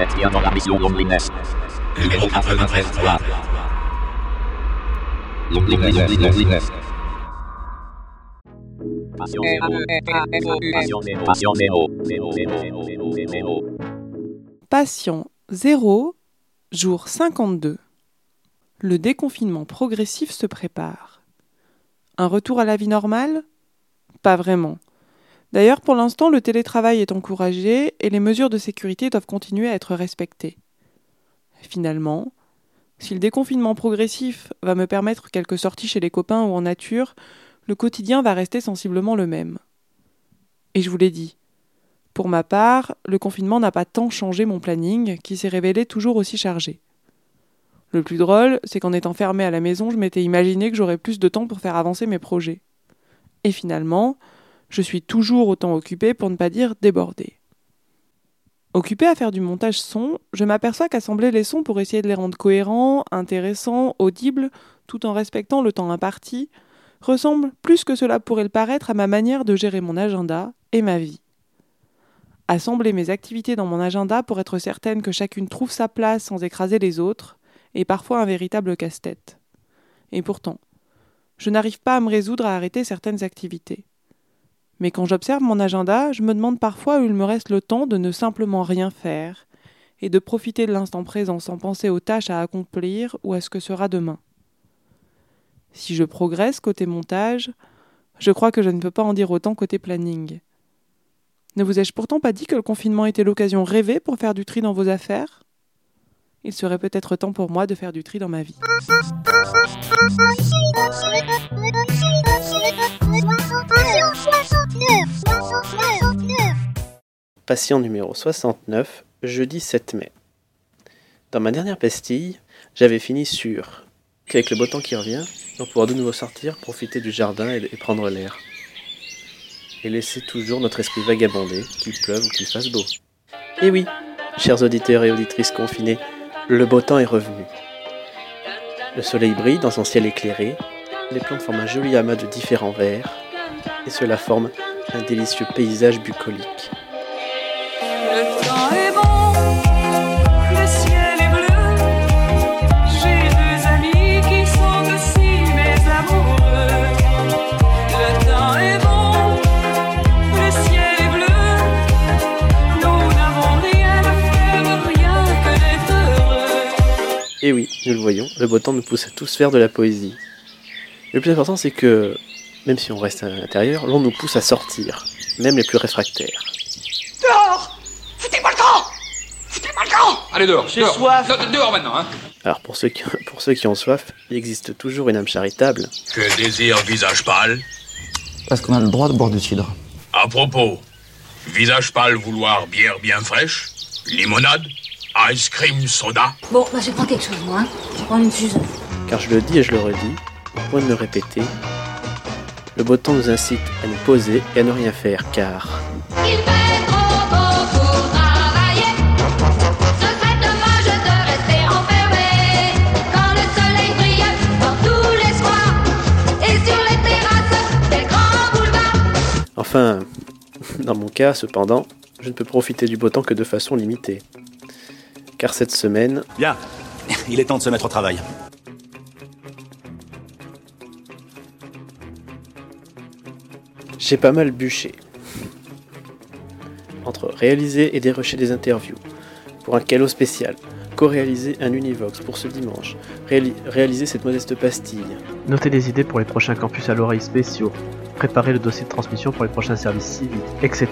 Êtes bien dans la mission Loneliness. Numéro 93 Loneliness, loneliness. Passion 0, jour 52. Le déconfinement progressif se prépare. Un retour à la vie normale? Pas vraiment. D'ailleurs, pour l'instant, le télétravail est encouragé et les mesures de sécurité doivent continuer à être respectées. Finalement, si le déconfinement progressif va me permettre quelques sorties chez les copains ou en nature, le quotidien va rester sensiblement le même. Et je vous l'ai dit, pour ma part, le confinement n'a pas tant changé mon planning, qui s'est révélé toujours aussi chargé. Le plus drôle, c'est qu'en étant fermé à la maison, je m'étais imaginé que j'aurais plus de temps pour faire avancer mes projets. Et finalement, je suis toujours autant occupé pour ne pas dire débordé. Occupé à faire du montage son, je m'aperçois qu'assembler les sons pour essayer de les rendre cohérents, intéressants, audibles, tout en respectant le temps imparti, ressemble plus que cela pourrait le paraître à ma manière de gérer mon agenda et ma vie. Assembler mes activités dans mon agenda pour être certaine que chacune trouve sa place sans écraser les autres est parfois un véritable casse-tête. Et pourtant, je n'arrive pas à me résoudre à arrêter certaines activités. Mais quand j'observe mon agenda, je me demande parfois où il me reste le temps de ne simplement rien faire et de profiter de l'instant présent sans penser aux tâches à accomplir ou à ce que sera demain. Si je progresse côté montage, je crois que je ne peux pas en dire autant côté planning. Ne vous ai-je pourtant pas dit que le confinement était l'occasion rêvée pour faire du tri dans vos affaires? Il serait peut-être temps pour moi de faire du tri dans ma vie. Patient numéro 69, jeudi 7 mai. Dans ma dernière pastille, j'avais fini sur qu'avec le beau temps qui revient, on pourra de nouveau sortir, profiter du jardin et, prendre l'air. Et laisser toujours notre esprit vagabonder, qu'il pleuve ou qu'il fasse beau. Et oui, chers auditeurs et auditrices confinés, le beau temps est revenu. Le soleil brille dans son ciel éclairé, les plantes forment un joli amas de différents verts, et cela forme un délicieux paysage bucolique. Et oui, nous le voyons, le beau temps nous pousse à tous faire de la poésie. Le plus important, c'est que, même si on reste à l'intérieur, l'on nous pousse à sortir, même les plus réfractaires. Dehors Foutez-moi le camp Foutez-moi le camp Allez dehors. J'ai soif. De- dehors maintenant, hein. Alors pour ceux, qui, pour ceux qui ont soif, il existe toujours une âme charitable. Que désire visage pâle? Parce qu'on a le droit de boire du cidre. À propos, visage pâle vouloir bière bien fraîche? Limonade? Ice cream soda Bon, bah je prendre quelque chose, moi. hein. Je vais prendre une fusée. Car je le dis et je le redis, au point de me répéter, le beau temps nous incite à nous poser et à ne rien faire, car Il fait trop beau pour travailler. Ce serait dommage de rester enfermé. Quand le soleil brille dans tous les squares et sur les terrasses des grands boulevards. Enfin, dans mon cas, cependant, je ne peux profiter du beau temps que de façon limitée. Car cette semaine, Bien, il est temps de se mettre au travail. j'ai pas mal bûché. Entre réaliser et dérocher des interviews, pour un calo spécial, co-réaliser un Univox pour ce dimanche, réali- réaliser cette modeste pastille, Notez des idées pour les prochains campus à l'oreille spéciaux. Préparer le dossier de transmission pour les prochains services civiques, etc.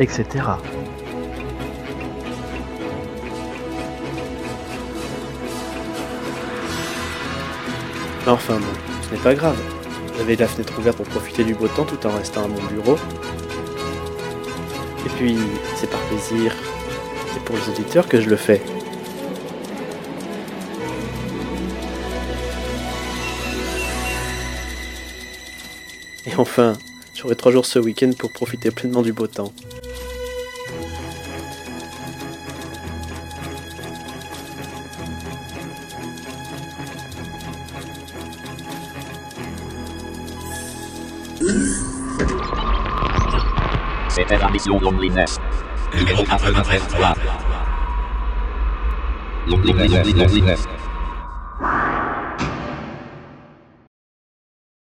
etc. enfin bon, ce n'est pas grave. J'avais la fenêtre ouverte pour profiter du beau temps tout en restant à mon bureau. Et puis, c'est par plaisir et pour les auditeurs que je le fais. Et enfin, j'aurai trois jours ce week-end pour profiter pleinement du beau temps. C'était la mission Loneliness. Numéro 93 Loneliness. Loneliness.